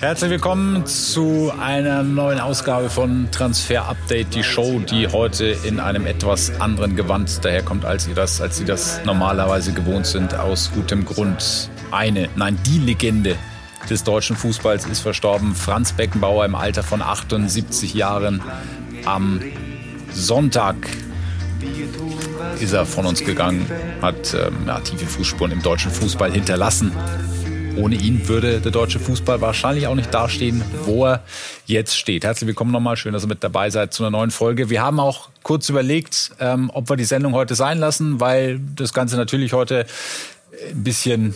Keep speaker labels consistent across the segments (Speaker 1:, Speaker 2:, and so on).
Speaker 1: Herzlich willkommen zu einer neuen Ausgabe von Transfer Update, die Show, die heute in einem etwas anderen Gewand daherkommt, als ihr das, als Sie das normalerweise gewohnt sind. Aus gutem Grund. Eine, nein, die Legende des deutschen Fußballs ist verstorben. Franz Beckenbauer im Alter von 78 Jahren. Am Sonntag ist er von uns gegangen, hat ähm, ja, tiefe Fußspuren im deutschen Fußball hinterlassen. Ohne ihn würde der deutsche Fußball wahrscheinlich auch nicht dastehen, wo er jetzt steht. Herzlich willkommen nochmal. Schön, dass ihr mit dabei seid zu einer neuen Folge. Wir haben auch kurz überlegt, ähm, ob wir die Sendung heute sein lassen, weil das Ganze natürlich heute ein bisschen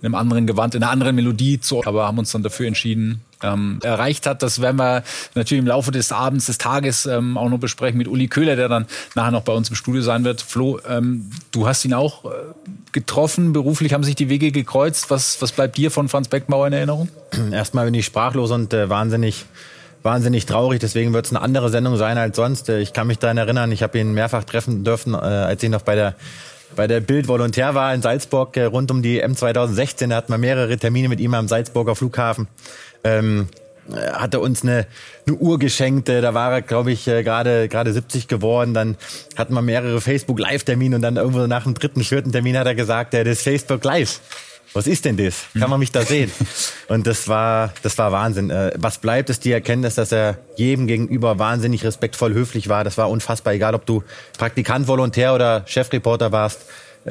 Speaker 1: in einem anderen Gewand, in einer anderen Melodie zu, aber haben uns dann dafür entschieden, ähm, erreicht hat. Das werden wir natürlich im Laufe des Abends, des Tages ähm, auch noch besprechen mit Uli Köhler, der dann nachher noch bei uns im Studio sein wird. Flo, ähm, du hast ihn auch äh, getroffen, beruflich haben sich die Wege gekreuzt. Was, was bleibt dir von Franz Beckenbauer in Erinnerung?
Speaker 2: Erstmal bin ich sprachlos und äh, wahnsinnig wahnsinnig traurig, deswegen wird es eine andere Sendung sein als sonst. Äh, ich kann mich daran erinnern, ich habe ihn mehrfach treffen dürfen, äh, als ich noch bei der bei der Bild Volontär war in Salzburg äh, rund um die M 2016. Da hatten wir mehrere Termine mit ihm am Salzburger Flughafen. Ähm, äh, hat er uns eine, eine Uhr geschenkt. Äh, da war er, glaube ich, gerade gerade 70 geworden. Dann hatten wir mehrere Facebook Live-Termine und dann irgendwo nach dem dritten, vierten Termin hat er gesagt, das ist Facebook Live. Was ist denn das? Kann man mich da sehen? Und das war, das war Wahnsinn. Was bleibt, ist die Erkenntnis, dass er jedem gegenüber wahnsinnig respektvoll höflich war. Das war unfassbar, egal ob du Praktikant, Volontär oder Chefreporter warst.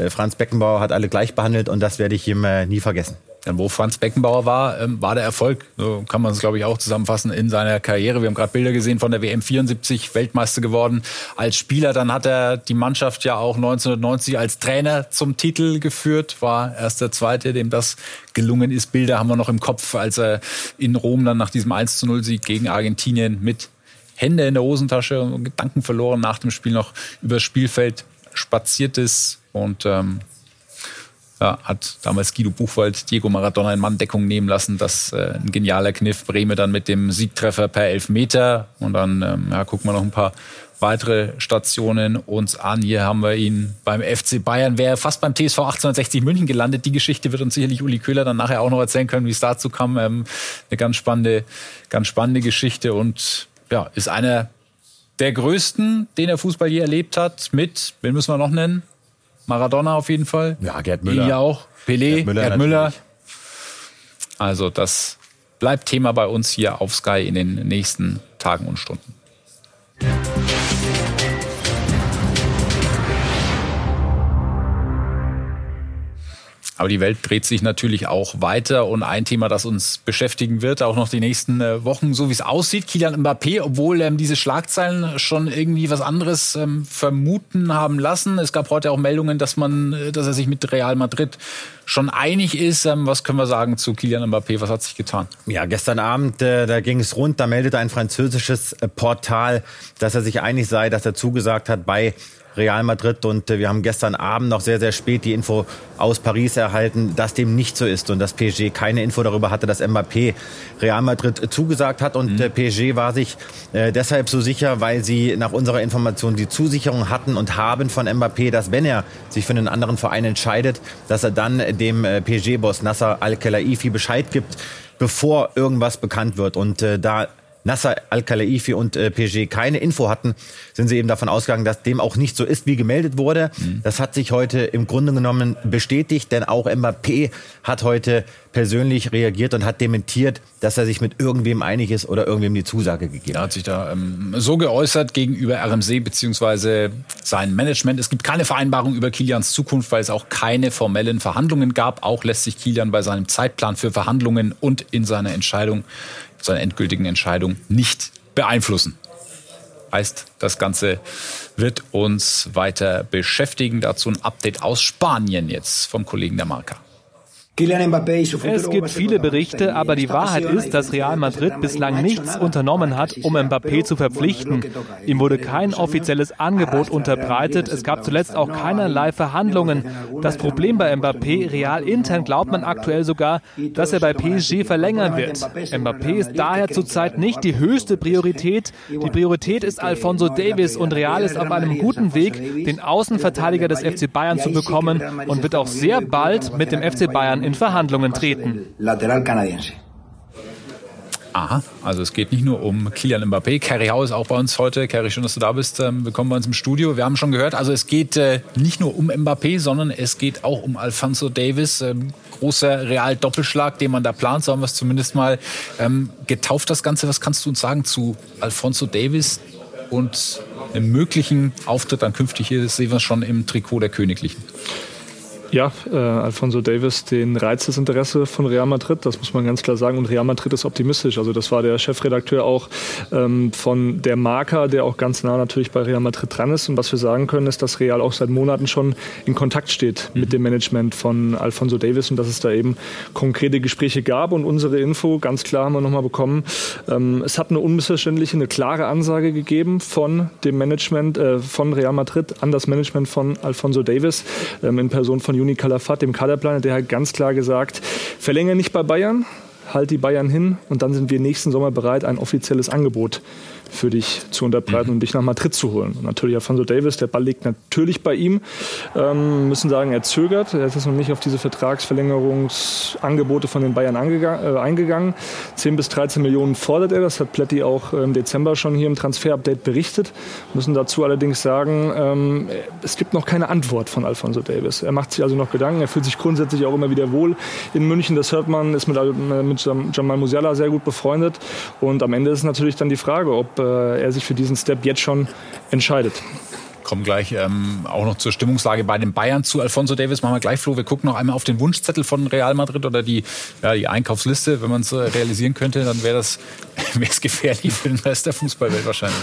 Speaker 2: Franz Beckenbauer hat alle gleich behandelt und das werde ich ihm nie vergessen.
Speaker 1: Dann, wo Franz Beckenbauer war, ähm, war der Erfolg, so kann man es glaube ich auch zusammenfassen, in seiner Karriere. Wir haben gerade Bilder gesehen von der WM 74, Weltmeister geworden als Spieler. Dann hat er die Mannschaft ja auch 1990 als Trainer zum Titel geführt, war erst der Zweite, dem das gelungen ist. Bilder haben wir noch im Kopf, als er in Rom dann nach diesem 1 zu 0 Sieg gegen Argentinien mit Hände in der Hosentasche und Gedanken verloren nach dem Spiel noch übers Spielfeld spaziert ist und ähm, ja, hat damals Guido Buchwald Diego Maradona in Manndeckung nehmen lassen. Das äh, ein genialer Kniff. Breme dann mit dem Siegtreffer per Elfmeter. Und dann ähm, ja, gucken wir noch ein paar weitere Stationen uns an. Hier haben wir ihn beim FC Bayern, wäre fast beim TSV 1860 München gelandet. Die Geschichte wird uns sicherlich Uli Köhler dann nachher auch noch erzählen können, wie es dazu kam. Ähm, eine ganz spannende, ganz spannende Geschichte und ja, ist einer der größten, den der Fußball je erlebt hat. Mit, wen müssen wir noch nennen? Maradona auf jeden Fall.
Speaker 2: Ja, Gerd Müller.
Speaker 1: Ja auch. Pelé, Gerd Müller. Gerd Müller. Also das bleibt Thema bei uns hier auf Sky in den nächsten Tagen und Stunden. Aber die Welt dreht sich natürlich auch weiter und ein Thema, das uns beschäftigen wird, auch noch die nächsten äh, Wochen, so wie es aussieht. Kilian Mbappé, obwohl ähm, diese Schlagzeilen schon irgendwie was anderes ähm, vermuten haben lassen. Es gab heute auch Meldungen, dass man, äh, dass er sich mit Real Madrid schon einig ist. Ähm, was können wir sagen zu Kilian Mbappé? Was hat sich getan?
Speaker 2: Ja, gestern Abend, äh, da ging es rund, da meldete ein französisches äh, Portal, dass er sich einig sei, dass er zugesagt hat, bei Real Madrid. Und äh, wir haben gestern Abend noch sehr, sehr spät die Info aus Paris erhalten, dass dem nicht so ist und dass PSG keine Info darüber hatte, dass Mbappé Real Madrid zugesagt hat. Und mhm. PSG war sich äh, deshalb so sicher, weil sie nach unserer Information die Zusicherung hatten und haben von Mbappé, dass wenn er sich für einen anderen Verein entscheidet, dass er dann dem äh, PSG-Boss Nasser Al-Khelaifi Bescheid gibt, bevor irgendwas bekannt wird. Und äh, da Nasser Al-Khelaifi und äh, PSG keine Info hatten, sind sie eben davon ausgegangen, dass dem auch nicht so ist, wie gemeldet wurde. Mhm. Das hat sich heute im Grunde genommen bestätigt, denn auch Mbappé hat heute persönlich reagiert und hat dementiert, dass er sich mit irgendwem einig ist oder irgendwem die Zusage gegeben
Speaker 1: hat. Er hat sich da ähm, so geäußert gegenüber RMC bzw. sein Management. Es gibt keine Vereinbarung über Kilians Zukunft, weil es auch keine formellen Verhandlungen gab. Auch lässt sich Kilian bei seinem Zeitplan für Verhandlungen und in seiner Entscheidung seiner endgültigen Entscheidung nicht beeinflussen. Heißt, das Ganze wird uns weiter beschäftigen. Dazu ein Update aus Spanien jetzt vom Kollegen der Marca.
Speaker 3: Es gibt viele Berichte, aber die Wahrheit ist, dass Real Madrid bislang nichts unternommen hat, um Mbappé zu verpflichten. Ihm wurde kein offizielles Angebot unterbreitet. Es gab zuletzt auch keinerlei Verhandlungen. Das Problem bei Mbappé, real intern glaubt man aktuell sogar, dass er bei PSG verlängern wird. Mbappé ist daher zurzeit nicht die höchste Priorität. Die Priorität ist Alfonso Davis und Real ist auf einem guten Weg, den Außenverteidiger des FC Bayern zu bekommen und wird auch sehr bald mit dem FC Bayern in Verhandlungen treten.
Speaker 1: Aha, also es geht nicht nur um Kilian Mbappé. Kerry Hau ist auch bei uns heute. Kerry, schön, dass du da bist. Ähm, willkommen bei uns im Studio. Wir haben schon gehört, also es geht äh, nicht nur um Mbappé, sondern es geht auch um Alfonso Davis. Ähm, großer Real-Doppelschlag, den man da plant. So haben wir es zumindest mal ähm, getauft, das Ganze. Was kannst du uns sagen zu Alfonso Davis und einem möglichen Auftritt dann künftig hier? Das sehen wir schon im Trikot der Königlichen.
Speaker 4: Ja, äh, Alfonso Davis, den reizt das Interesse von Real Madrid, das muss man ganz klar sagen. Und Real Madrid ist optimistisch. Also das war der Chefredakteur auch ähm, von der Marca, der auch ganz nah natürlich bei Real Madrid dran ist. Und was wir sagen können, ist, dass Real auch seit Monaten schon in Kontakt steht mhm. mit dem Management von Alfonso Davis und dass es da eben konkrete Gespräche gab. Und unsere Info, ganz klar haben wir nochmal bekommen, ähm, es hat eine unmissverständliche, eine klare Ansage gegeben von dem Management äh, von Real Madrid an das Management von Alfonso Davis ähm, in Person von Juni Calafat, dem Kaderplaner, der hat ganz klar gesagt, verlängere nicht bei Bayern, halt die Bayern hin und dann sind wir nächsten Sommer bereit, ein offizielles Angebot für dich zu unterbreiten mhm. und dich nach Madrid zu holen. Und natürlich Alfonso Davis, der Ball liegt natürlich bei ihm. Ähm, müssen sagen, er zögert. Er ist noch nicht auf diese Vertragsverlängerungsangebote von den Bayern äh, eingegangen. 10 bis 13 Millionen fordert er. Das hat Pletti auch im Dezember schon hier im Transfer-Update berichtet. Müssen dazu allerdings sagen, ähm, es gibt noch keine Antwort von Alfonso Davis. Er macht sich also noch Gedanken. Er fühlt sich grundsätzlich auch immer wieder wohl in München. Das hört man, ist mit, äh, mit Jamal Musiala sehr gut befreundet. Und am Ende ist natürlich dann die Frage, ob äh, er sich für diesen Step jetzt schon entscheidet
Speaker 1: kommen gleich ähm, auch noch zur Stimmungslage bei den Bayern zu. Alfonso Davis machen wir gleich, Flo. Wir gucken noch einmal auf den Wunschzettel von Real Madrid oder die, ja, die Einkaufsliste. Wenn man es äh, realisieren könnte, dann wäre das wär's gefährlich für den Rest der Fußballwelt wahrscheinlich.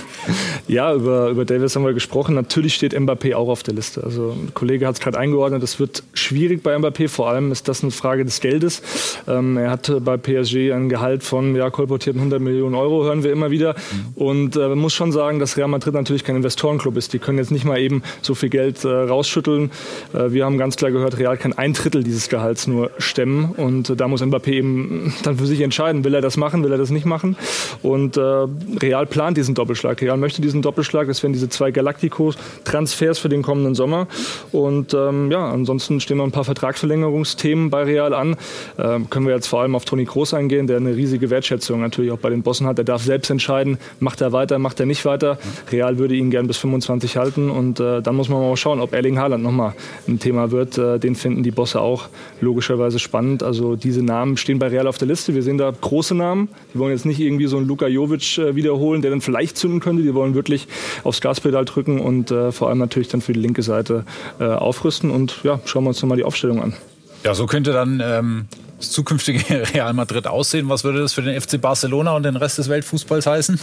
Speaker 4: Ja, über, über Davis haben wir gesprochen. Natürlich steht Mbappé auch auf der Liste. Also ein Kollege hat es gerade eingeordnet. Es wird schwierig bei Mbappé. Vor allem ist das eine Frage des Geldes. Ähm, er hatte bei PSG ein Gehalt von ja, kolportierten 100 Millionen Euro, hören wir immer wieder. Mhm. Und äh, man muss schon sagen, dass Real Madrid natürlich kein Investorenclub ist. Die können jetzt nicht mal eben so viel Geld äh, rausschütteln. Äh, wir haben ganz klar gehört, Real kann ein Drittel dieses Gehalts nur stemmen und äh, da muss Mbappé eben dann für sich entscheiden, will er das machen, will er das nicht machen. Und äh, Real plant diesen Doppelschlag. Real möchte diesen Doppelschlag. Das wären diese zwei Galactico-Transfers für den kommenden Sommer. Und ähm, ja, ansonsten stehen noch ein paar Vertragsverlängerungsthemen bei Real an. Ähm, können wir jetzt vor allem auf Toni Kroos eingehen, der eine riesige Wertschätzung natürlich auch bei den Bossen hat. Er darf selbst entscheiden, macht er weiter, macht er nicht weiter. Real würde ihn gern bis 25 halten halten. Und äh, dann muss man mal schauen, ob Erling Haaland nochmal ein Thema wird. Äh, den finden die Bosse auch logischerweise spannend. Also diese Namen stehen bei Real auf der Liste. Wir sehen da große Namen. Die wollen jetzt nicht irgendwie so einen Luka Jovic äh, wiederholen, der dann vielleicht zünden könnte. Die wollen wirklich aufs Gaspedal drücken und äh, vor allem natürlich dann für die linke Seite äh, aufrüsten. Und ja, schauen wir uns nochmal die Aufstellung an.
Speaker 1: Ja, so könnte dann ähm, das zukünftige Real Madrid aussehen. Was würde das für den FC Barcelona und den Rest des Weltfußballs heißen?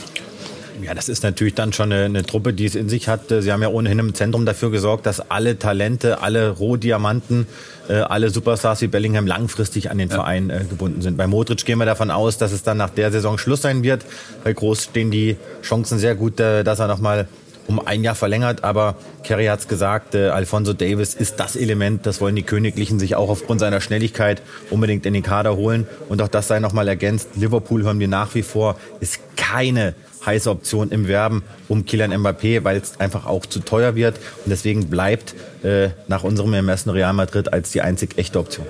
Speaker 2: Ja, das ist natürlich dann schon eine, eine, Truppe, die es in sich hat. Sie haben ja ohnehin im Zentrum dafür gesorgt, dass alle Talente, alle Rohdiamanten, äh, alle Superstars wie Bellingham langfristig an den ja. Verein äh, gebunden sind. Bei Modric gehen wir davon aus, dass es dann nach der Saison Schluss sein wird. Bei Groß stehen die Chancen sehr gut, äh, dass er nochmal um ein Jahr verlängert. Aber Kerry hat es gesagt, äh, Alfonso Davis ist das Element. Das wollen die Königlichen sich auch aufgrund seiner Schnelligkeit unbedingt in den Kader holen. Und auch das sei nochmal ergänzt. Liverpool hören wir nach wie vor, ist keine heiße Option im Werben um Kylian Mbappé, weil es einfach auch zu teuer wird. Und deswegen bleibt äh, nach unserem Ermessen Real Madrid als die einzig echte Option.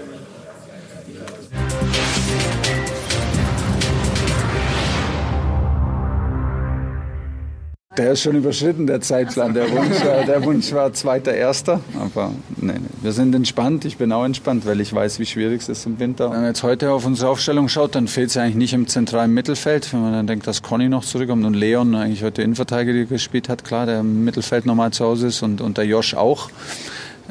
Speaker 5: Der ist schon überschritten, der Zeitplan. Der Wunsch, war, der Wunsch war zweiter, erster. Aber nee, nee, wir sind entspannt. Ich bin auch entspannt, weil ich weiß, wie schwierig es ist im Winter. Wenn man jetzt heute auf unsere Aufstellung schaut, dann fehlt es eigentlich nicht im zentralen Mittelfeld. Wenn man dann denkt, dass Conny noch zurückkommt und Leon eigentlich heute Innenverteidiger gespielt hat, klar, der im Mittelfeld normal zu Hause ist und, und der Josh auch.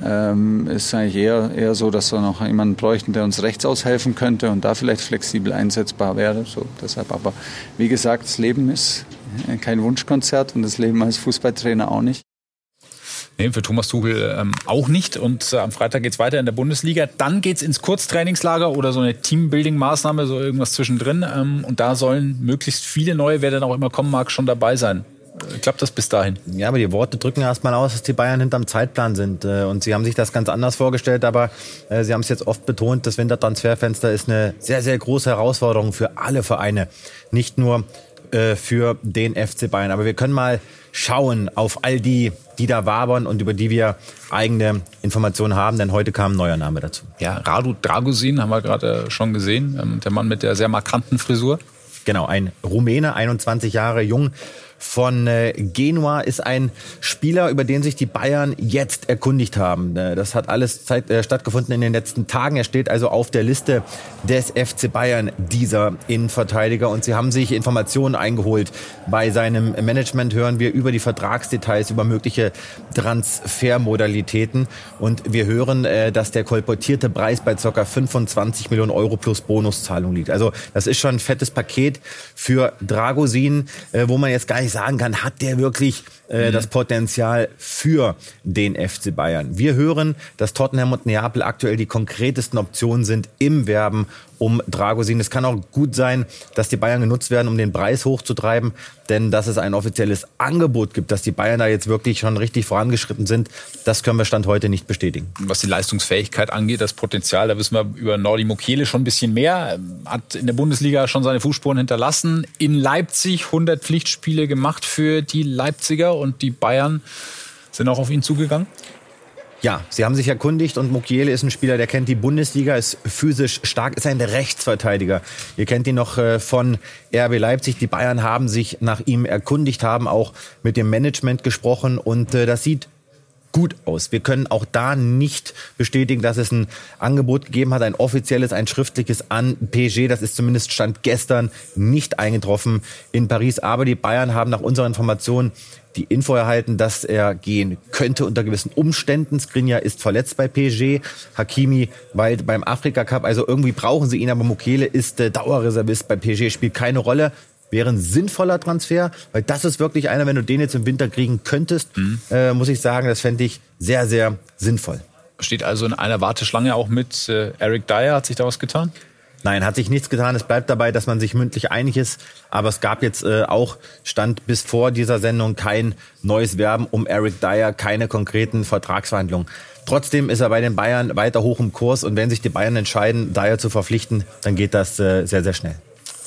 Speaker 5: Ähm, ist eigentlich eher, eher so, dass wir noch jemanden bräuchten, der uns rechts aushelfen könnte und da vielleicht flexibel einsetzbar wäre. So, deshalb aber, wie gesagt, das Leben ist kein Wunschkonzert und das Leben als Fußballtrainer auch nicht.
Speaker 1: Nee, für Thomas Tuchel ähm, auch nicht. Und äh, am Freitag geht's weiter in der Bundesliga. Dann geht's ins Kurztrainingslager oder so eine Teambuilding-Maßnahme, so irgendwas zwischendrin. Ähm, und da sollen möglichst viele neue, wer dann auch immer kommen mag, schon dabei sein. Äh, klappt das bis dahin?
Speaker 2: Ja, aber die Worte drücken erstmal aus, dass die Bayern hinterm Zeitplan sind. Äh, und sie haben sich das ganz anders vorgestellt, aber äh, sie haben es jetzt oft betont, das Wintertransferfenster ist eine sehr, sehr große Herausforderung für alle Vereine. Nicht nur äh, für den FC Bayern. Aber wir können mal schauen auf all die, die da wabern und über die wir eigene Informationen haben, denn heute kam ein neuer Name dazu.
Speaker 1: Ja, Radu Dragusin haben wir gerade schon gesehen, ähm, der Mann mit der sehr markanten Frisur.
Speaker 2: Genau, ein Rumäne, 21 Jahre jung, von äh, Genua ist ein Spieler, über den sich die Bayern jetzt erkundigt haben. Äh, das hat alles Zeit, äh, stattgefunden in den letzten Tagen. Er steht also auf der Liste des FC Bayern, dieser Innenverteidiger. Und sie haben sich Informationen eingeholt. Bei seinem Management hören wir über die Vertragsdetails, über mögliche Transfermodalitäten. Und wir hören, äh, dass der kolportierte Preis bei ca. 25 Millionen Euro plus Bonuszahlung liegt. Also das ist schon ein fettes Paket für Dragosin, äh, wo man jetzt gar nicht nicht sagen kann, hat der wirklich äh, mhm. das Potenzial für den FC Bayern. Wir hören, dass Tottenham und Neapel aktuell die konkretesten Optionen sind im Werben um Dragosin. Es kann auch gut sein, dass die Bayern genutzt werden, um den Preis hochzutreiben, denn dass es ein offizielles Angebot gibt, dass die Bayern da jetzt wirklich schon richtig vorangeschritten sind, das können wir Stand heute nicht bestätigen.
Speaker 1: Was die Leistungsfähigkeit angeht, das Potenzial, da wissen wir über Nordi Mukiele schon ein bisschen mehr, hat in der Bundesliga schon seine Fußspuren hinterlassen, in Leipzig 100 Pflichtspiele gemacht für die Leipziger und die Bayern sind auch auf ihn zugegangen.
Speaker 2: Ja, sie haben sich erkundigt und Mukiele ist ein Spieler, der kennt die Bundesliga, ist physisch stark, ist ein Rechtsverteidiger. Ihr kennt ihn noch äh, von RB Leipzig. Die Bayern haben sich nach ihm erkundigt, haben auch mit dem Management gesprochen und äh, das sieht gut aus. Wir können auch da nicht bestätigen, dass es ein Angebot gegeben hat, ein offizielles, ein schriftliches an PSG. Das ist zumindest Stand gestern nicht eingetroffen in Paris. Aber die Bayern haben nach unserer Information die Info erhalten, dass er gehen könnte unter gewissen Umständen. Skriniar ist verletzt bei PSG, Hakimi weil beim Afrika Cup. Also irgendwie brauchen sie ihn, aber Mukele ist äh, Dauerreservist bei PSG, spielt keine Rolle. Wäre ein sinnvoller Transfer, weil das ist wirklich einer, wenn du den jetzt im Winter kriegen könntest, mhm. äh, muss ich sagen, das fände ich sehr, sehr sinnvoll.
Speaker 1: Steht also in einer Warteschlange auch mit äh, Eric Dyer. Hat sich da was getan?
Speaker 2: Nein, hat sich nichts getan. Es bleibt dabei, dass man sich mündlich einig ist. Aber es gab jetzt äh, auch, stand bis vor dieser Sendung kein neues Werben um Eric Dyer, keine konkreten Vertragsverhandlungen. Trotzdem ist er bei den Bayern weiter hoch im Kurs und wenn sich die Bayern entscheiden, Dyer zu verpflichten, dann geht das äh, sehr, sehr schnell.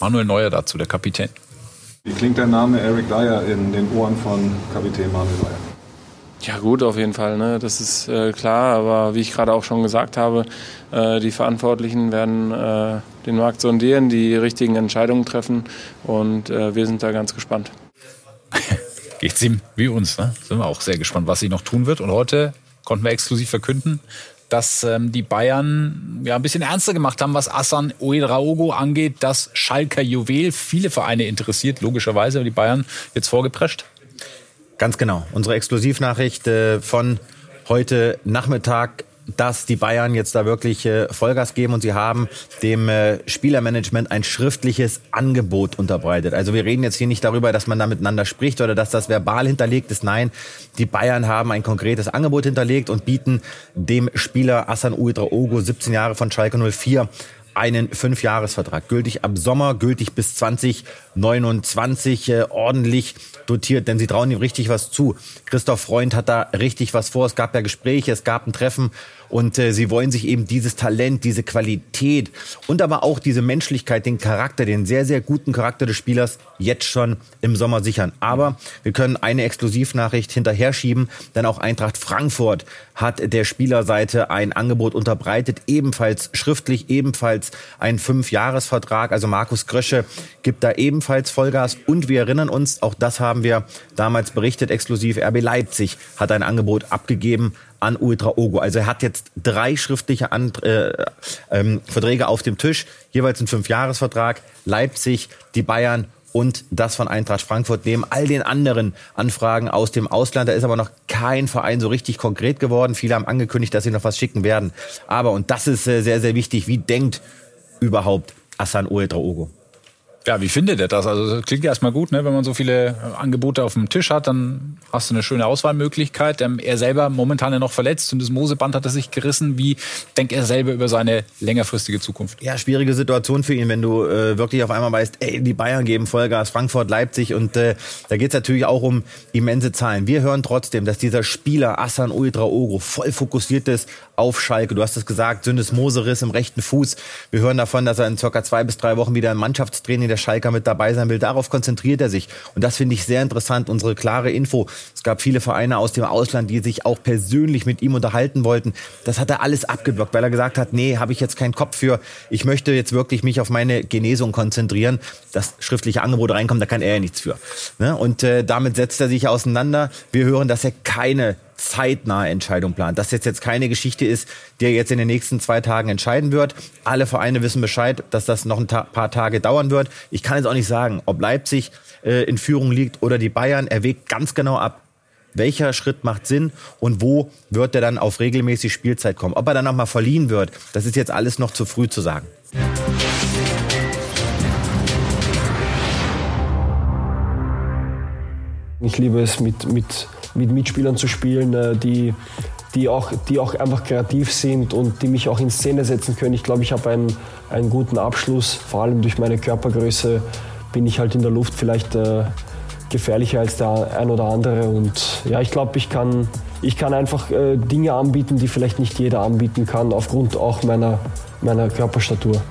Speaker 1: Manuel Neuer dazu, der Kapitän.
Speaker 6: Wie klingt der Name Eric Dyer in den Ohren von Kapitän Manuel Neuer?
Speaker 7: Ja gut, auf jeden Fall, ne? das ist äh, klar. Aber wie ich gerade auch schon gesagt habe, äh, die Verantwortlichen werden äh, den Markt sondieren, die richtigen Entscheidungen treffen und äh, wir sind da ganz gespannt.
Speaker 1: Geht's ihm wie uns, ne? Sind wir auch sehr gespannt, was sie noch tun wird. Und heute konnten wir exklusiv verkünden, dass ähm, die Bayern ja ein bisschen ernster gemacht haben, was Assan Ouedraogo angeht. Das Schalker Juwel viele Vereine interessiert, logischerweise, die Bayern jetzt vorgeprescht.
Speaker 2: Ganz genau. Unsere Exklusivnachricht äh, von heute Nachmittag dass die Bayern jetzt da wirklich äh, Vollgas geben und sie haben dem äh, Spielermanagement ein schriftliches Angebot unterbreitet. Also wir reden jetzt hier nicht darüber, dass man da miteinander spricht oder dass das verbal hinterlegt ist. Nein, die Bayern haben ein konkretes Angebot hinterlegt und bieten dem Spieler Assan Uedraogo, 17 Jahre von Schalke 04, einen Fünfjahresvertrag, gültig ab Sommer, gültig bis 2029, äh, ordentlich dotiert, denn sie trauen ihm richtig was zu. Christoph Freund hat da richtig was vor. Es gab ja Gespräche, es gab ein Treffen und äh, sie wollen sich eben dieses Talent, diese Qualität und aber auch diese Menschlichkeit, den Charakter, den sehr, sehr guten Charakter des Spielers jetzt schon im Sommer sichern. Aber wir können eine Exklusivnachricht hinterher schieben, denn auch Eintracht Frankfurt hat der Spielerseite ein Angebot unterbreitet, ebenfalls schriftlich, ebenfalls ein Fünfjahresvertrag. Also Markus Grösche gibt da ebenfalls Vollgas und wir erinnern uns, auch das haben wir damals berichtet, exklusiv RB Leipzig hat ein Angebot abgegeben an Ultra Ogo. Also er hat jetzt drei schriftliche Ant äh, ähm, Verträge auf dem Tisch, jeweils ein Fünfjahresvertrag. Leipzig, die Bayern und das von Eintracht Frankfurt neben all den anderen Anfragen aus dem Ausland. Da ist aber noch kein Verein so richtig konkret geworden. Viele haben angekündigt, dass sie noch was schicken werden. Aber, und das ist äh, sehr, sehr wichtig, wie denkt überhaupt Assan Oedraogo?
Speaker 1: Ja, wie findet er das? Also das klingt ja erstmal gut, ne? wenn man so viele äh, Angebote auf dem Tisch hat, dann hast du eine schöne Auswahlmöglichkeit. Ähm, er selber momentan ja noch verletzt und das Moseband hat er sich gerissen. Wie denkt er selber über seine längerfristige Zukunft?
Speaker 2: Ja, schwierige Situation für ihn, wenn du äh, wirklich auf einmal weißt, ey, die Bayern geben Vollgas, Frankfurt, Leipzig und äh, da geht's natürlich auch um immense Zahlen. Wir hören trotzdem, dass dieser Spieler Assan Ultraogo voll fokussiert ist auf Schalke. Du hast es gesagt, Syndesmoseriss im rechten Fuß. Wir hören davon, dass er in circa zwei bis drei Wochen wieder ein Mannschaftstraining der Schalker mit dabei sein will. Darauf konzentriert er sich. Und das finde ich sehr interessant. Unsere klare Info. Es gab viele Vereine aus dem Ausland, die sich auch persönlich mit ihm unterhalten wollten. Das hat er alles abgeblockt, weil er gesagt hat, nee, habe ich jetzt keinen Kopf für. Ich möchte jetzt wirklich mich auf meine Genesung konzentrieren. Das schriftliche Angebot reinkommt, da kann er ja nichts für. Ne? Und äh, damit setzt er sich auseinander. Wir hören, dass er keine zeitnahe Entscheidung plant. Dass jetzt jetzt keine Geschichte ist, die er jetzt in den nächsten zwei Tagen entscheiden wird. Alle Vereine wissen Bescheid, dass das noch ein ta paar Tage dauern wird. Ich kann jetzt auch nicht sagen, ob Leipzig äh, in Führung liegt oder die Bayern. Er wägt ganz genau ab, welcher Schritt macht Sinn und wo wird er dann auf regelmäßig Spielzeit kommen. Ob er dann nochmal verliehen wird, das ist jetzt alles noch zu früh zu sagen.
Speaker 8: Ich liebe es, mit, mit, mit Mitspielern zu spielen, äh, die, die, auch, die auch einfach kreativ sind und die mich auch in Szene setzen können. Ich glaube, ich habe einen, einen guten Abschluss. Vor allem durch meine Körpergröße bin ich halt in der Luft vielleicht äh, gefährlicher als der ein oder andere. Und ja, ich glaube, ich kann, ich kann einfach äh, Dinge anbieten, die vielleicht nicht jeder anbieten kann, aufgrund auch meiner, meiner Körperstatur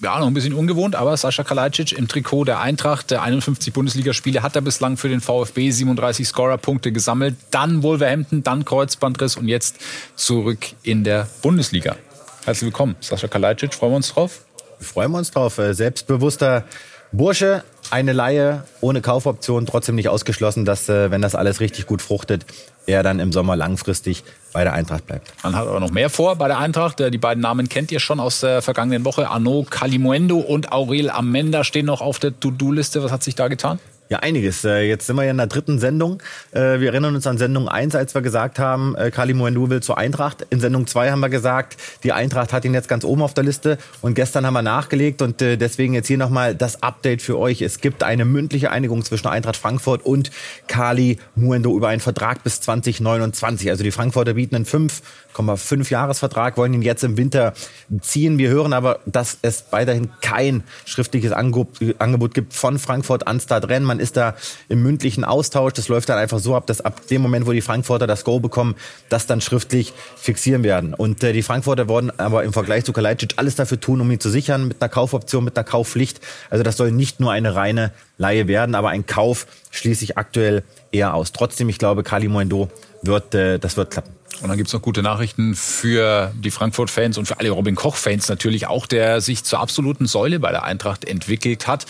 Speaker 1: ja, noch ein bisschen ungewohnt, aber Sascha Kalajdzic im Trikot der Eintracht, der 51 Bundesligaspiele, hat er bislang für den VfB 37 Scorerpunkte gesammelt. Dann Wolverhampton, dann Kreuzbandriss und jetzt zurück in der Bundesliga. Herzlich willkommen, Sascha Kalajdzic. Freuen wir uns drauf?
Speaker 2: Freuen wir uns drauf. Äh, selbstbewusster Bursche, eine Laie ohne Kaufoption, trotzdem nicht ausgeschlossen, dass, äh, wenn das alles richtig gut fruchtet, er dann im Sommer langfristig bei der Eintracht bleibt.
Speaker 1: Man hat aber noch mehr vor bei der Eintracht. Äh, die beiden Namen kennt ihr schon aus der vergangenen Woche. Arnaud Calimuendo und Aurel Amenda stehen noch auf der To-Do-Liste. Was hat sich da getan?
Speaker 2: Ja, einiges. Äh, jetzt sind wir ja in der dritten Sendung. Äh, wir erinnern uns an Sendung 1, als wir gesagt haben, äh, Kali Muendu will zur Eintracht. In Sendung 2 haben wir gesagt, die Eintracht hat ihn jetzt ganz oben auf der Liste. Und gestern haben wir nachgelegt und deswegen jetzt hier nochmal das Update für euch. Es gibt eine mündliche Einigung zwischen Eintracht Frankfurt und Kali Muendo über einen Vertrag bis 2029. Also die Frankfurter bieten einen 5,5 Jahresvertrag, wollen ihn jetzt im Winter ziehen. Wir hören aber, dass es weiterhin kein schriftliches Angebot gibt von Frankfurt an Stade Rennes. Man ist da im mündlichen Austausch. Das läuft dann einfach so ab, dass ab dem Moment, wo die Frankfurter das Go bekommen, das dann schriftlich fixieren werden. Und äh, die Frankfurter wollen aber im Vergleich zu Kalajdzic alles dafür tun, um ihn zu sichern, mit einer Kaufoption, mit einer Kaufpflicht. Also das soll nicht nur eine reine Laie werden, aber ein Kauf schließe ich aktuell eher aus. Trotzdem, ich glaube, Kali Moendo wird, äh, das wird klappen.
Speaker 1: Und dann gibt's noch gute Nachrichten für die Frankfurt-Fans und für alle Robin Koch-Fans natürlich auch, der sich zur absoluten Säule bei der Eintracht entwickelt hat.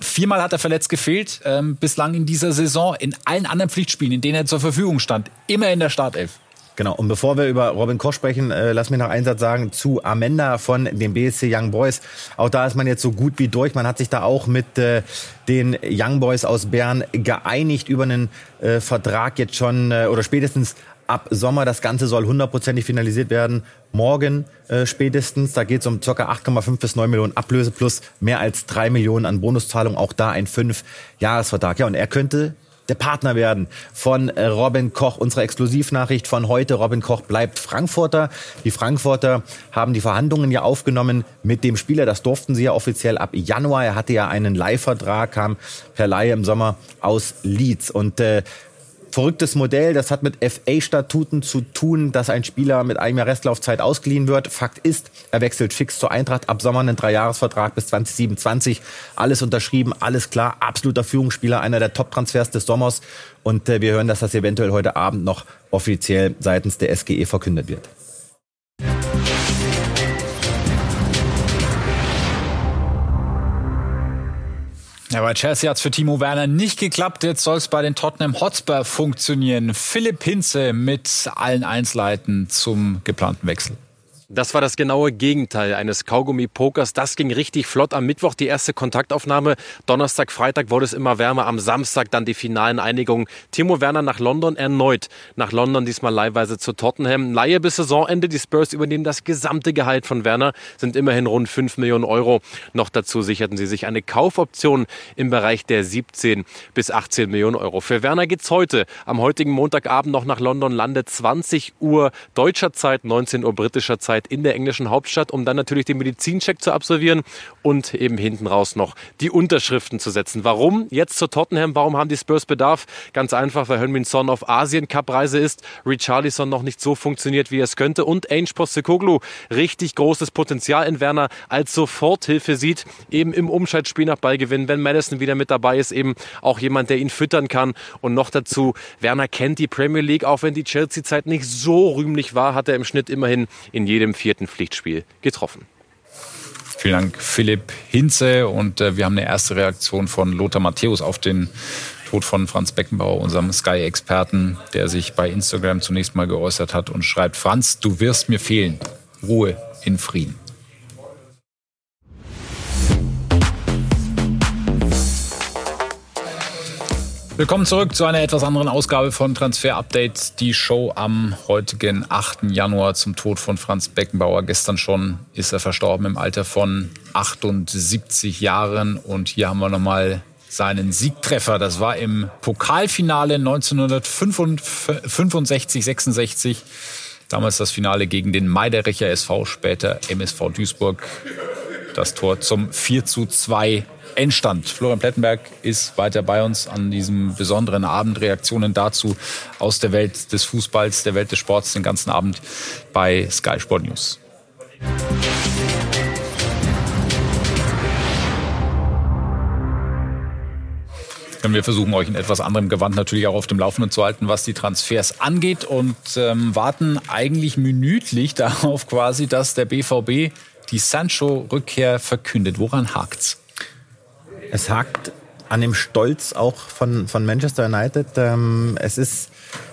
Speaker 1: Viermal hat er verletzt gefehlt, ähm, bislang in dieser Saison. In allen anderen Pflichtspielen, in denen er zur Verfügung stand, immer in der Startelf.
Speaker 2: Genau, und bevor wir über Robin Koch sprechen, äh, lass mich noch einen Satz sagen zu Amenda von den BSC Young Boys. Auch da ist man jetzt so gut wie durch. Man hat sich da auch mit äh, den Young Boys aus Bern geeinigt über einen äh, Vertrag jetzt schon äh, oder spätestens ab Sommer. Das Ganze soll hundertprozentig finalisiert werden. Morgen äh, spätestens. Da geht es um ca. 8,5 bis 9 Millionen Ablöse plus mehr als 3 Millionen an Bonuszahlung. Auch da ein 5-Jahres-Vertrag. Ja, und er könnte der Partner werden von äh, Robin Koch. Unsere Exklusivnachricht von heute. Robin Koch bleibt Frankfurter. Die Frankfurter haben die Verhandlungen ja aufgenommen mit dem Spieler. Das durften sie ja offiziell ab Januar. Er hatte ja einen Leihvertrag, kam per Leihe im Sommer aus Leeds. Und äh, verrücktes Modell. Das hat mit FA-Statuten zu tun, dass ein Spieler mit einem Jahr Restlaufzeit ausgeliehen wird. Fakt ist, er wechselt fix zur Eintracht ab Sommer einen Dreijahresvertrag bis 2027. Alles unterschrieben, alles klar. Absoluter Führungsspieler, einer der Top-Transfers des Sommers. Und äh, wir hören, dass das eventuell heute Abend noch offiziell seitens der SGE verkündet wird.
Speaker 1: Ja, bei Chelsea hat es für Timo Werner nicht geklappt. Jetzt soll es bei den Tottenham Hotspur funktionieren. Philipp Hinze mit allen Einzelheiten zum geplanten Wechsel.
Speaker 9: Das war das genaue Gegenteil eines Kaugummi-Pokers. Das ging richtig flott. Am Mittwoch die erste Kontaktaufnahme. Donnerstag, Freitag wurde es immer wärmer. Am Samstag dann die finalen Einigungen. Timo Werner nach London erneut. Nach London diesmal leihweise zu Tottenham. Laie bis Saisonende. Die Spurs übernehmen das gesamte Gehalt von Werner. Sind immerhin rund 5 Millionen Euro. Noch dazu sicherten sie sich eine Kaufoption im Bereich der 17 bis 18 Millionen Euro. Für Werner geht's heute. Am heutigen Montagabend noch nach London. Landet 20 Uhr deutscher Zeit, 19 Uhr britischer Zeit Zeit in der englischen Hauptstadt, um dann natürlich den Medizincheck zu absolvieren und eben hinten raus noch die Unterschriften zu setzen. Warum jetzt zu Tottenham? Warum haben die Spurs Bedarf? Ganz einfach, weil Hönmin Son auf Asien Cup Reise ist, Richarlison noch nicht so funktioniert, wie es könnte und Ainge Postecoglou richtig großes Potenzial in Werner als Soforthilfe sieht, eben im Umschaltspiel nach Ballgewinn, wenn Madison wieder mit dabei ist, eben auch jemand, der ihn füttern kann und noch dazu, Werner kennt die Premier League, auch wenn die Chelsea-Zeit nicht so rühmlich war, hat er im Schnitt immerhin in jedem vierten Pflichtspiel getroffen.
Speaker 1: Vielen Dank, Philipp Hinze. Und äh, wir haben eine erste Reaktion von Lothar Matthäus auf den Tod von Franz Beckenbauer, unserem Sky-Experten, der sich bei Instagram zunächst mal geäußert hat und schreibt, Franz, du wirst mir fehlen. Ruhe in Frieden. Willkommen zurück zu einer etwas anderen Ausgabe von Transfer Update. Die Show am heutigen 8. Januar zum Tod von Franz Beckenbauer. Gestern schon ist er verstorben im Alter von 78 Jahren. Und hier haben wir nochmal seinen Siegtreffer. Das war im Pokalfinale 1965, 66. Damals das Finale gegen den Meidericher SV, später MSV Duisburg. Das Tor zum 4 zu 2 Endstand. Florian Plettenberg ist weiter bei uns an diesem besonderen Abend. Reaktionen dazu aus der Welt des Fußballs, der Welt des Sports den ganzen Abend bei Sky Sport News. wir versuchen euch in etwas anderem Gewand natürlich auch auf dem Laufenden zu halten, was die Transfers angeht und ähm, warten eigentlich minütlich darauf quasi, dass der BVB die Sancho-Rückkehr verkündet. Woran hakt's?
Speaker 2: Es hakt an dem Stolz auch von, von Manchester United. Ähm, es ist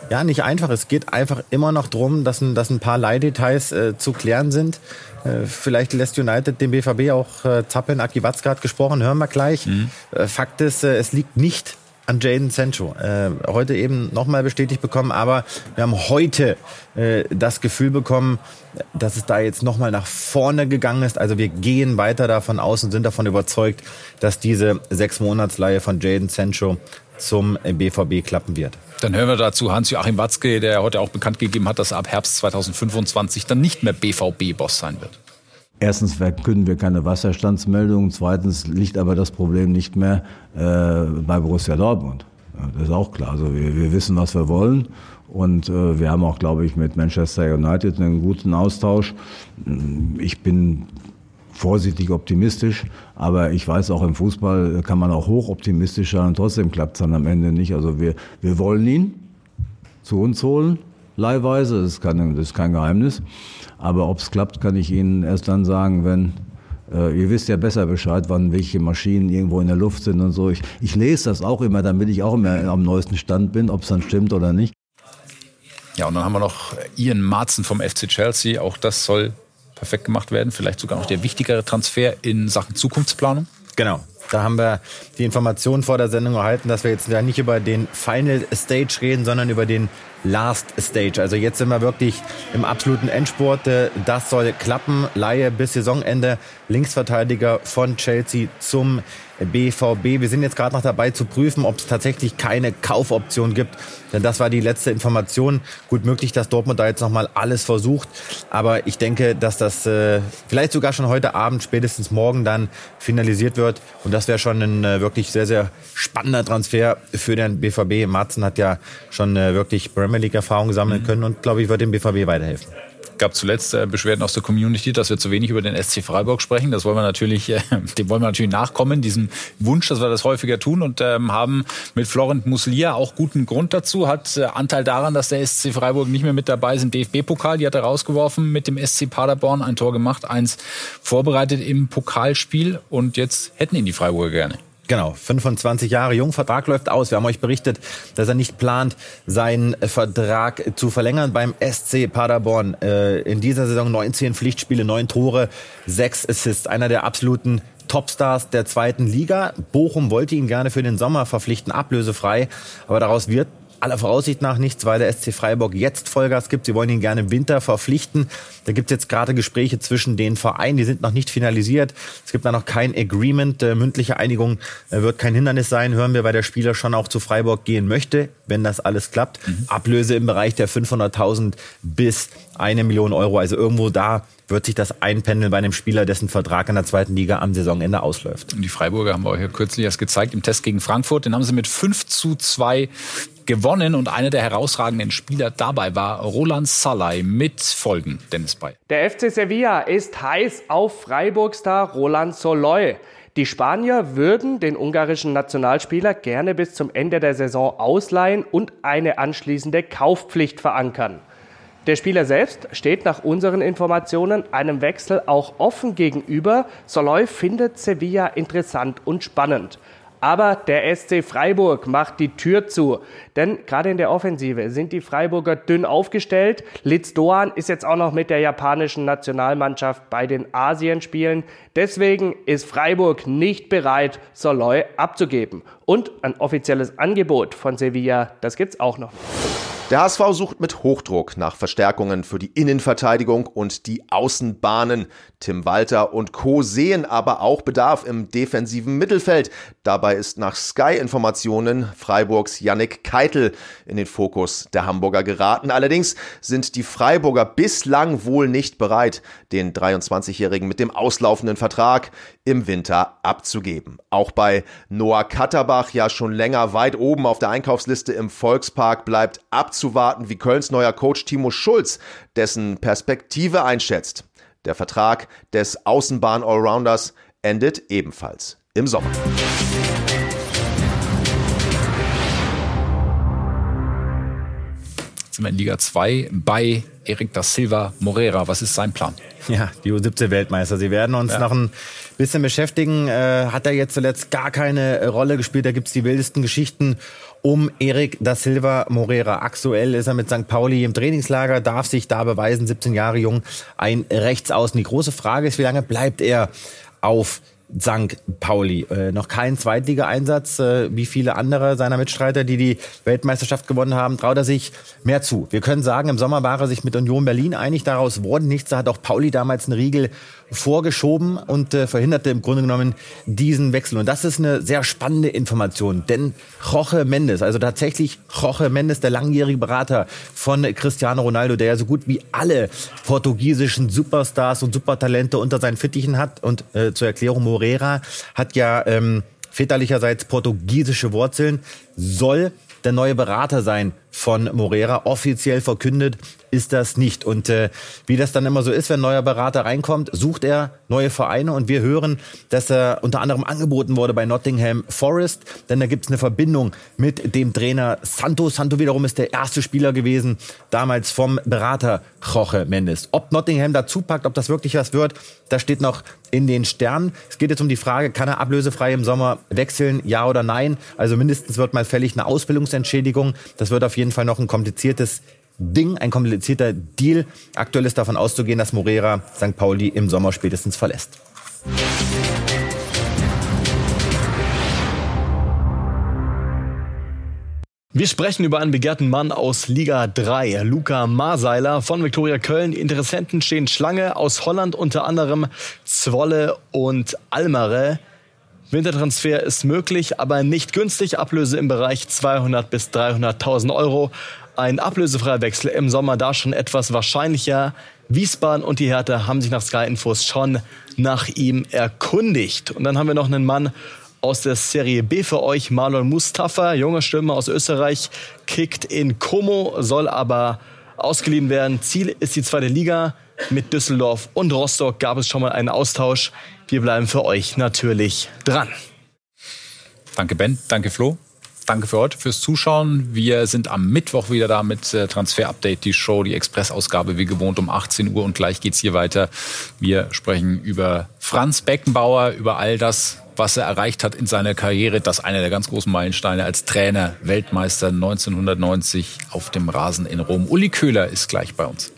Speaker 2: ja nicht einfach. Es geht einfach immer noch darum, dass ein, dass ein paar Leihdetails äh, zu klären sind. Äh, vielleicht lässt United den BVB auch äh, zappeln. Aki Watzke hat gesprochen, hören wir gleich. Mhm. Äh, Fakt ist, äh, es liegt nicht an Jaden Sancho. Äh, heute eben nochmal bestätigt bekommen, aber wir haben heute äh, das Gefühl bekommen, dass es da jetzt nochmal nach vorne gegangen ist. Also wir gehen weiter davon aus und sind davon überzeugt, dass diese sechs Monatsleihe von Jaden Sancho zum BVB klappen wird.
Speaker 1: Dann hören wir dazu Hans-Joachim Watzke, der heute auch bekannt gegeben hat, dass er ab Herbst 2025 dann nicht mehr BVB-Boss sein wird.
Speaker 10: Erstens verkünden wir keine Wasserstandsmeldungen. Zweitens liegt aber das Problem nicht mehr äh, bei Borussia Dortmund. Das ist auch klar. Also wir, wir wissen, was wir wollen. Und äh, wir haben auch, glaube ich, mit Manchester United einen guten Austausch. Ich bin vorsichtig optimistisch, aber ich weiß auch im Fußball kann man auch hochoptimistisch sein und trotzdem klappt es dann am Ende nicht. Also wir, wir wollen ihn zu uns holen, leihweise, das ist kein, das ist kein Geheimnis. Aber ob es klappt, kann ich Ihnen erst dann sagen, wenn äh, ihr wisst ja besser Bescheid, wann welche Maschinen irgendwo in der Luft sind und so. Ich, ich lese das auch immer, damit ich auch immer am neuesten Stand bin, ob es dann stimmt oder nicht.
Speaker 1: Ja, und dann haben wir noch Ian Marzen vom FC Chelsea. Auch das soll perfekt gemacht werden. Vielleicht sogar noch der wichtigere Transfer in Sachen Zukunftsplanung.
Speaker 2: Genau. Da haben wir die Information vor der Sendung erhalten, dass wir jetzt ja nicht über den Final Stage reden, sondern über den Last Stage. Also jetzt sind wir wirklich im absoluten Endspurt. Äh, das soll klappen. Laie bis Saisonende. Linksverteidiger von Chelsea zum BVB. Wir sind jetzt gerade noch dabei zu prüfen, ob es tatsächlich keine Kaufoption gibt. Denn das war die letzte Information. Gut möglich, dass Dortmund da jetzt nochmal alles versucht. Aber ich denke, dass das äh, vielleicht sogar schon heute Abend, spätestens morgen dann finalisiert wird. Und das wäre schon ein äh, wirklich sehr, sehr spannender Transfer für den BVB. Marzen hat ja schon äh, wirklich Premier League-Erfahrung sammeln mhm. können und, glaube ich, wird dem BVB weiterhelfen
Speaker 1: gab zuletzt äh, Beschwerden aus der Community, dass wir zu wenig über den SC Freiburg sprechen. Das wollen wir natürlich, äh, dem wollen wir natürlich nachkommen, diesem Wunsch, dass wir das häufiger tun und ähm, haben mit Florent Muslia auch guten Grund dazu. Hat äh, Anteil daran, dass der SC Freiburg nicht mehr mit dabei ist im DFB-Pokal. Die hat er rausgeworfen mit dem SC Paderborn, ein Tor gemacht, eins vorbereitet im Pokalspiel und jetzt hätten ihn die Freiburger gerne.
Speaker 2: Genau, 25 Jahre jung, Vertrag läuft aus. Wir haben euch berichtet, dass er nicht plant, seinen Vertrag zu verlängern beim SC Paderborn. Äh, in dieser Saison 19 Pflichtspiele, 9 Tore, 6 Assists. Einer der absoluten Topstars der zweiten Liga. Bochum wollte ihn gerne für den Sommer verpflichten, ablösefrei. Aber daraus wird aller Voraussicht nach nichts, weil der SC Freiburg jetzt Vollgas gibt. Sie wollen ihn gerne im Winter verpflichten. Da gibt es jetzt gerade Gespräche zwischen den Vereinen, die sind noch nicht finalisiert. Es gibt da noch kein Agreement. Äh, mündliche Einigung äh, wird kein Hindernis sein, hören wir, weil der Spieler schon auch zu Freiburg gehen möchte, wenn das alles klappt. Mhm. Ablöse im Bereich der 500.000 bis eine Million Euro. Also irgendwo da wird sich das einpendeln bei einem Spieler, dessen Vertrag in der zweiten Liga am Saisonende ausläuft.
Speaker 1: Und die Freiburger haben wir euch ja kürzlich erst gezeigt im Test gegen Frankfurt. Den haben sie mit 5 zu 2 gewonnen und einer der herausragenden Spieler dabei war Roland Salai mit Folgen, Dennis Bay.
Speaker 11: Der FC Sevilla ist heiß auf Freiburg-Star Roland Soloy. Die Spanier würden den ungarischen Nationalspieler gerne bis zum Ende der Saison ausleihen und eine anschließende Kaufpflicht verankern. Der Spieler selbst steht nach unseren Informationen einem Wechsel auch offen gegenüber. Soloy findet Sevilla interessant und spannend. Aber der SC Freiburg macht die Tür zu. Denn gerade in der Offensive sind die Freiburger dünn aufgestellt. Litz Doan ist jetzt auch noch mit der japanischen Nationalmannschaft bei den Asienspielen. Deswegen ist Freiburg nicht bereit, Soloy abzugeben. Und ein offizielles Angebot von Sevilla, das gibt's auch noch.
Speaker 12: Der HSV sucht mit Hochdruck nach Verstärkungen für die Innenverteidigung und die Außenbahnen. Tim Walter und Co. sehen aber auch Bedarf im defensiven Mittelfeld. Dabei ist nach Sky-Informationen Freiburgs Yannick Keitel in den Fokus der Hamburger geraten. Allerdings sind die Freiburger bislang wohl nicht bereit, den 23-Jährigen mit dem auslaufenden Vertrag im Winter abzugeben. Auch bei Noah Katterbach, ja schon länger weit oben auf der Einkaufsliste im Volkspark, bleibt abzuwarten, wie Kölns neuer Coach Timo Schulz dessen Perspektive einschätzt. Der Vertrag des Außenbahn-Allrounders endet ebenfalls im Sommer.
Speaker 1: Sind wir in Liga 2 bei Erik da Silva Moreira. Was ist sein Plan?
Speaker 2: Ja, die U17-Weltmeister. Sie werden uns ja. noch ein bisschen beschäftigen. Äh, hat er jetzt zuletzt gar keine Rolle gespielt. Da gibt's die wildesten Geschichten um Erik da Silva Moreira. Aktuell ist er mit St. Pauli im Trainingslager, darf sich da beweisen, 17 Jahre jung, ein Rechtsaußen. Die große Frage ist, wie lange bleibt er auf St. Pauli. Äh, noch kein Zweitligaeinsatz, äh, wie viele andere seiner Mitstreiter, die die Weltmeisterschaft gewonnen haben, traut er sich mehr zu. Wir können sagen, im Sommer war er sich mit Union Berlin einig, daraus wurde nichts. Da hat auch Pauli damals einen Riegel vorgeschoben und äh, verhinderte im Grunde genommen diesen Wechsel. Und das ist eine sehr spannende Information, denn Jorge Mendes, also tatsächlich Jorge Mendes, der langjährige Berater von Cristiano Ronaldo, der ja so gut wie alle portugiesischen Superstars und Supertalente unter seinen Fittichen hat. Und äh, zur Erklärung, Moreira hat ja ähm, väterlicherseits portugiesische Wurzeln, soll der neue Berater sein von Morera. Offiziell verkündet ist das nicht. Und äh, wie das dann immer so ist, wenn ein neuer Berater reinkommt, sucht er neue Vereine. Und wir hören, dass er unter anderem angeboten wurde bei Nottingham Forest. Denn da gibt es eine Verbindung mit dem Trainer Santo. Santo wiederum ist der erste Spieler gewesen, damals vom Berater Jorge Mendes. Ob Nottingham dazu packt, ob das wirklich was wird, das steht noch in den Sternen. Es geht jetzt um die Frage, kann er ablösefrei im Sommer wechseln, ja oder nein? Also mindestens wird mal fällig eine Ausbildungsentschädigung. Das wird auf jeden Fall noch ein kompliziertes Ding, ein komplizierter Deal. Aktuell ist davon auszugehen, dass Morera St. Pauli im Sommer spätestens verlässt.
Speaker 3: Wir sprechen über einen begehrten Mann aus Liga 3, Luca Marseiler von Viktoria Köln. Die Interessenten stehen Schlange aus Holland, unter anderem Zwolle und Almere. Wintertransfer ist möglich, aber nicht günstig. Ablöse im Bereich 200 bis 300.000 Euro. Ein ablösefreier Wechsel im Sommer da schon etwas wahrscheinlicher. Wiesbaden und die Hertha haben sich nach Sky Infos schon nach ihm erkundigt. Und dann haben wir noch einen Mann aus der Serie B für euch, Marlon Mustafa, junger Stürmer aus Österreich, kickt in Como, soll aber ausgeliehen werden. Ziel ist die zweite Liga. Mit Düsseldorf und Rostock gab es schon mal einen Austausch. Wir bleiben für euch natürlich dran.
Speaker 1: Danke Ben, danke Flo. Danke für heute, fürs Zuschauen. Wir sind am Mittwoch wieder da mit äh, Transfer Update, die Show, die Expressausgabe wie gewohnt um 18 Uhr und gleich geht's hier weiter. Wir sprechen über Franz Beckenbauer, über all das, was er erreicht hat in seiner Karriere. Das einer der ganz großen Meilensteine als Trainer, Weltmeister 1990 auf dem Rasen in Rom. Uli Köhler ist gleich bei uns.